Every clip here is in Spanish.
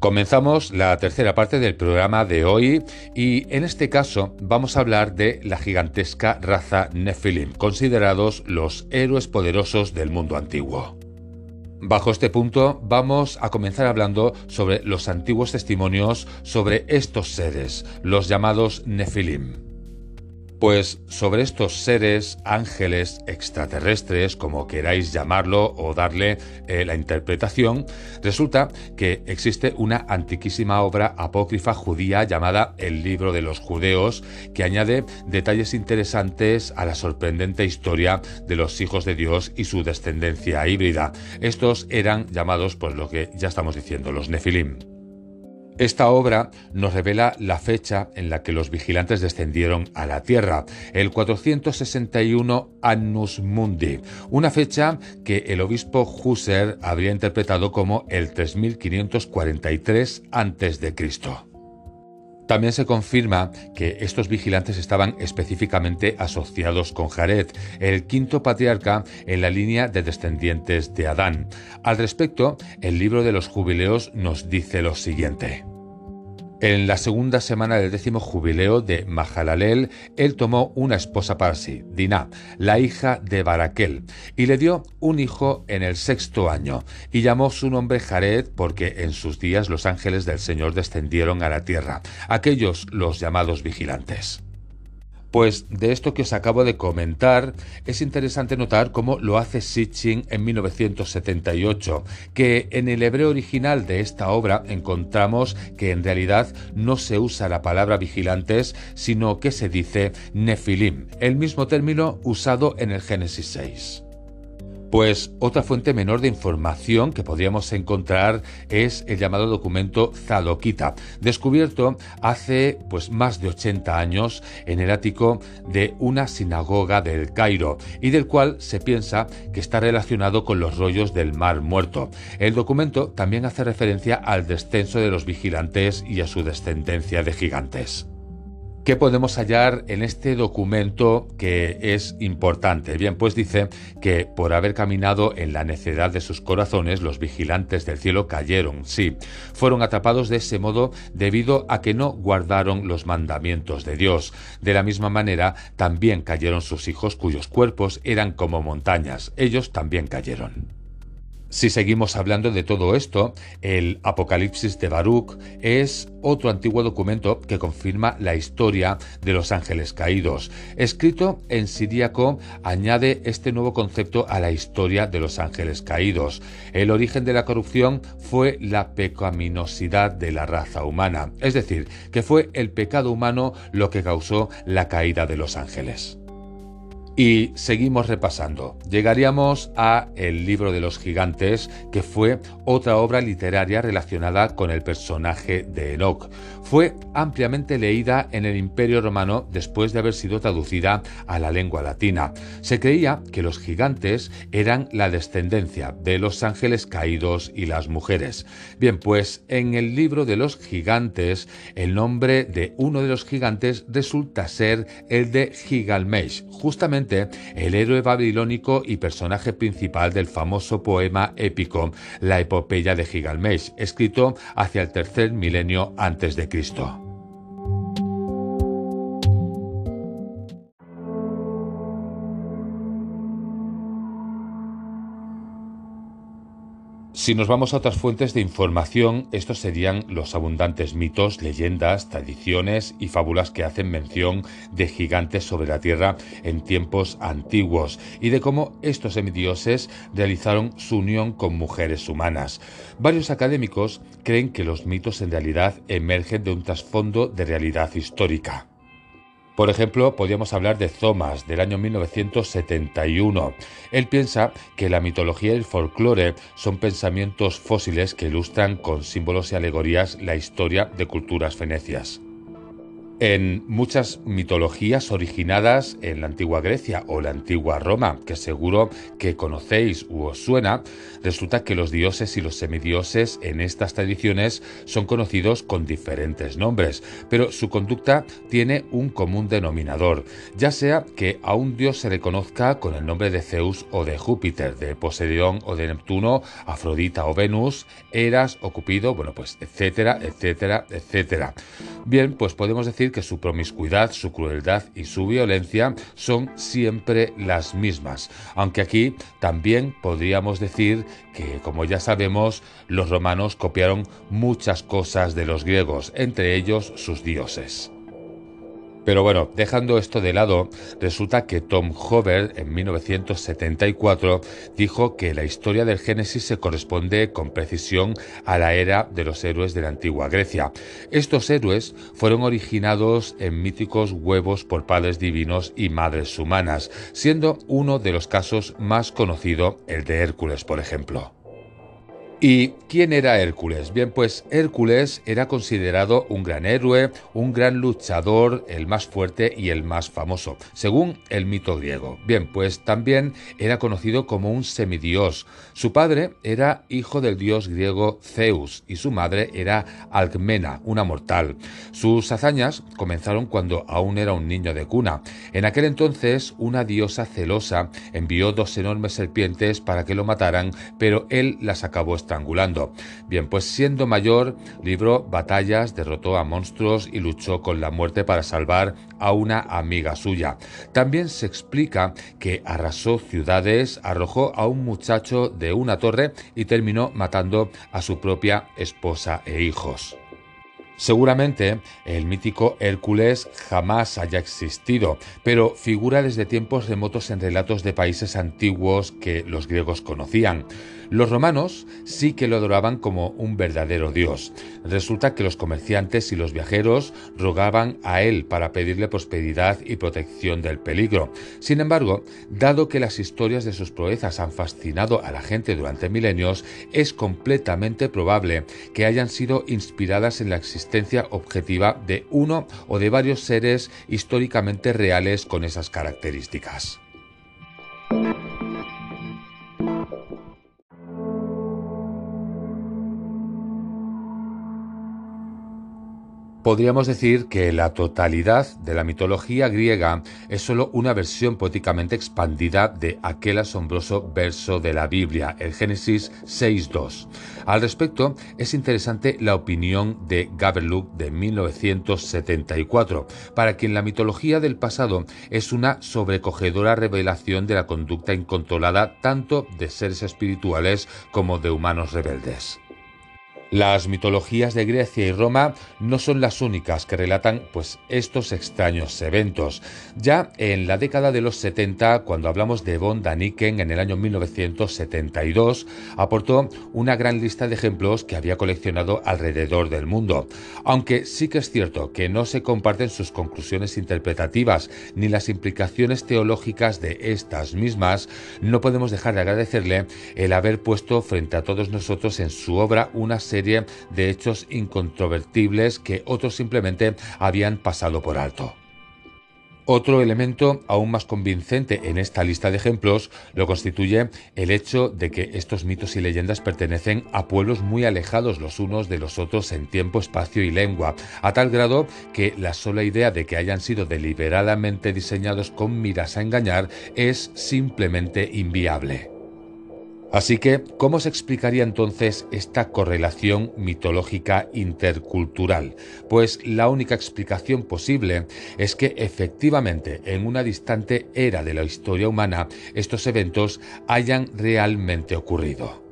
Comenzamos la tercera parte del programa de hoy y en este caso vamos a hablar de la gigantesca raza Nephilim, considerados los héroes poderosos del mundo antiguo. Bajo este punto vamos a comenzar hablando sobre los antiguos testimonios sobre estos seres, los llamados Nephilim. Pues sobre estos seres, ángeles, extraterrestres, como queráis llamarlo o darle eh, la interpretación, resulta que existe una antiquísima obra apócrifa judía llamada El libro de los judeos, que añade detalles interesantes a la sorprendente historia de los hijos de Dios y su descendencia híbrida. Estos eran llamados, pues lo que ya estamos diciendo, los Nefilim. Esta obra nos revela la fecha en la que los vigilantes descendieron a la Tierra, el 461 Annus Mundi, una fecha que el obispo Husser habría interpretado como el 3543 a.C. También se confirma que estos vigilantes estaban específicamente asociados con Jared, el quinto patriarca en la línea de descendientes de Adán. Al respecto, el libro de los jubileos nos dice lo siguiente. En la segunda semana del décimo jubileo de Mahalalel, él tomó una esposa para sí, Dinah, la hija de Baraquel, y le dio un hijo en el sexto año, y llamó su nombre Jared porque en sus días los ángeles del Señor descendieron a la tierra, aquellos los llamados vigilantes. Pues de esto que os acabo de comentar, es interesante notar cómo lo hace Sitchin en 1978, que en el hebreo original de esta obra encontramos que en realidad no se usa la palabra vigilantes, sino que se dice nefilim, el mismo término usado en el Génesis 6. Pues otra fuente menor de información que podríamos encontrar es el llamado documento Zadokita, descubierto hace pues más de 80 años en el ático de una sinagoga del Cairo y del cual se piensa que está relacionado con los rollos del Mar Muerto. El documento también hace referencia al descenso de los vigilantes y a su descendencia de gigantes. ¿Qué podemos hallar en este documento que es importante? Bien, pues dice que por haber caminado en la necedad de sus corazones, los vigilantes del cielo cayeron, sí, fueron atrapados de ese modo debido a que no guardaron los mandamientos de Dios. De la misma manera, también cayeron sus hijos cuyos cuerpos eran como montañas, ellos también cayeron. Si seguimos hablando de todo esto, el Apocalipsis de Baruch es otro antiguo documento que confirma la historia de los ángeles caídos. Escrito en siríaco, añade este nuevo concepto a la historia de los ángeles caídos. El origen de la corrupción fue la pecaminosidad de la raza humana, es decir, que fue el pecado humano lo que causó la caída de los ángeles. Y seguimos repasando. Llegaríamos a El libro de los gigantes, que fue otra obra literaria relacionada con el personaje de Enoch. Fue ampliamente leída en el Imperio Romano después de haber sido traducida a la lengua latina. Se creía que los gigantes eran la descendencia de los ángeles caídos y las mujeres. Bien, pues en el libro de los gigantes, el nombre de uno de los gigantes resulta ser el de Gigalmesh, justamente el héroe babilónico y personaje principal del famoso poema épico La epopeya de Gigalmesh, escrito hacia el tercer milenio antes de Cristo. Si nos vamos a otras fuentes de información, estos serían los abundantes mitos, leyendas, tradiciones y fábulas que hacen mención de gigantes sobre la Tierra en tiempos antiguos y de cómo estos semidioses realizaron su unión con mujeres humanas. Varios académicos creen que los mitos en realidad emergen de un trasfondo de realidad histórica. Por ejemplo, podríamos hablar de Thomas del año 1971. Él piensa que la mitología y el folclore son pensamientos fósiles que ilustran con símbolos y alegorías la historia de culturas fenecias. En muchas mitologías originadas en la antigua Grecia o la antigua Roma, que seguro que conocéis u os suena, resulta que los dioses y los semidioses en estas tradiciones son conocidos con diferentes nombres, pero su conducta tiene un común denominador, ya sea que a un dios se le conozca con el nombre de Zeus o de Júpiter, de Poseidón o de Neptuno, Afrodita o Venus, Eras o Cupido, bueno pues etcétera, etcétera, etcétera. Bien, pues podemos decir que su promiscuidad, su crueldad y su violencia son siempre las mismas, aunque aquí también podríamos decir que, como ya sabemos, los romanos copiaron muchas cosas de los griegos, entre ellos sus dioses. Pero bueno, dejando esto de lado, resulta que Tom Hover en 1974 dijo que la historia del Génesis se corresponde con precisión a la era de los héroes de la antigua Grecia. Estos héroes fueron originados en míticos huevos por padres divinos y madres humanas, siendo uno de los casos más conocido el de Hércules, por ejemplo. ¿Y quién era Hércules? Bien, pues Hércules era considerado un gran héroe, un gran luchador, el más fuerte y el más famoso, según el mito griego. Bien, pues también era conocido como un semidios. Su padre era hijo del dios griego Zeus y su madre era Alcmena, una mortal. Sus hazañas comenzaron cuando aún era un niño de cuna. En aquel entonces, una diosa celosa envió dos enormes serpientes para que lo mataran, pero él las acabó estrangulando. Bien, pues siendo mayor, libró batallas, derrotó a monstruos y luchó con la muerte para salvar a una amiga suya. También se explica que arrasó ciudades, arrojó a un muchacho de una torre y terminó matando a su propia esposa e hijos. Seguramente el mítico Hércules jamás haya existido, pero figura desde tiempos remotos en relatos de países antiguos que los griegos conocían. Los romanos sí que lo adoraban como un verdadero dios. Resulta que los comerciantes y los viajeros rogaban a él para pedirle prosperidad y protección del peligro. Sin embargo, dado que las historias de sus proezas han fascinado a la gente durante milenios, es completamente probable que hayan sido inspiradas en la existencia objetiva de uno o de varios seres históricamente reales con esas características. Podríamos decir que la totalidad de la mitología griega es solo una versión poéticamente expandida de aquel asombroso verso de la Biblia, el Génesis 6.2. Al respecto, es interesante la opinión de Gaberluck de 1974, para quien la mitología del pasado es una sobrecogedora revelación de la conducta incontrolada tanto de seres espirituales como de humanos rebeldes. Las mitologías de Grecia y Roma no son las únicas que relatan pues estos extraños eventos. Ya en la década de los 70, cuando hablamos de von Daniken en el año 1972, aportó una gran lista de ejemplos que había coleccionado alrededor del mundo. Aunque sí que es cierto que no se comparten sus conclusiones interpretativas ni las implicaciones teológicas de estas mismas, no podemos dejar de agradecerle el haber puesto frente a todos nosotros en su obra una serie de hechos incontrovertibles que otros simplemente habían pasado por alto. Otro elemento aún más convincente en esta lista de ejemplos lo constituye el hecho de que estos mitos y leyendas pertenecen a pueblos muy alejados los unos de los otros en tiempo, espacio y lengua, a tal grado que la sola idea de que hayan sido deliberadamente diseñados con miras a engañar es simplemente inviable. Así que, ¿cómo se explicaría entonces esta correlación mitológica intercultural? Pues la única explicación posible es que efectivamente en una distante era de la historia humana estos eventos hayan realmente ocurrido.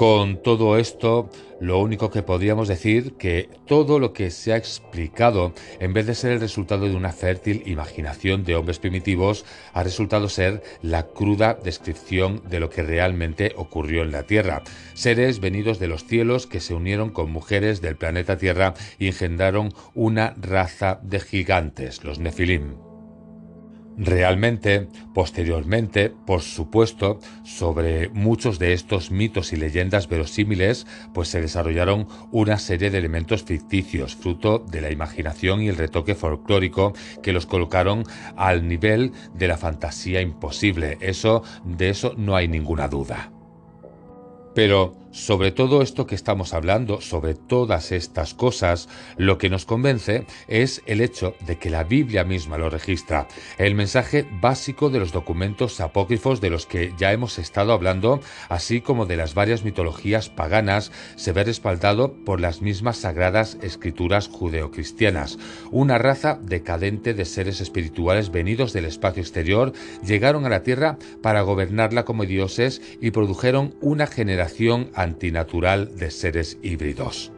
Con todo esto, lo único que podríamos decir que todo lo que se ha explicado, en vez de ser el resultado de una fértil imaginación de hombres primitivos, ha resultado ser la cruda descripción de lo que realmente ocurrió en la Tierra. Seres venidos de los cielos que se unieron con mujeres del planeta Tierra y engendraron una raza de gigantes, los Nefilim. Realmente, posteriormente, por supuesto, sobre muchos de estos mitos y leyendas verosímiles, pues se desarrollaron una serie de elementos ficticios, fruto de la imaginación y el retoque folclórico que los colocaron al nivel de la fantasía imposible. Eso, de eso no hay ninguna duda. Pero sobre todo esto que estamos hablando, sobre todas estas cosas, lo que nos convence es el hecho de que la Biblia misma lo registra, el mensaje básico de los documentos apócrifos de los que ya hemos estado hablando, así como de las varias mitologías paganas, se ve respaldado por las mismas sagradas escrituras judeocristianas. Una raza decadente de seres espirituales venidos del espacio exterior llegaron a la tierra para gobernarla como dioses y produjeron una generación antinatural de seres híbridos.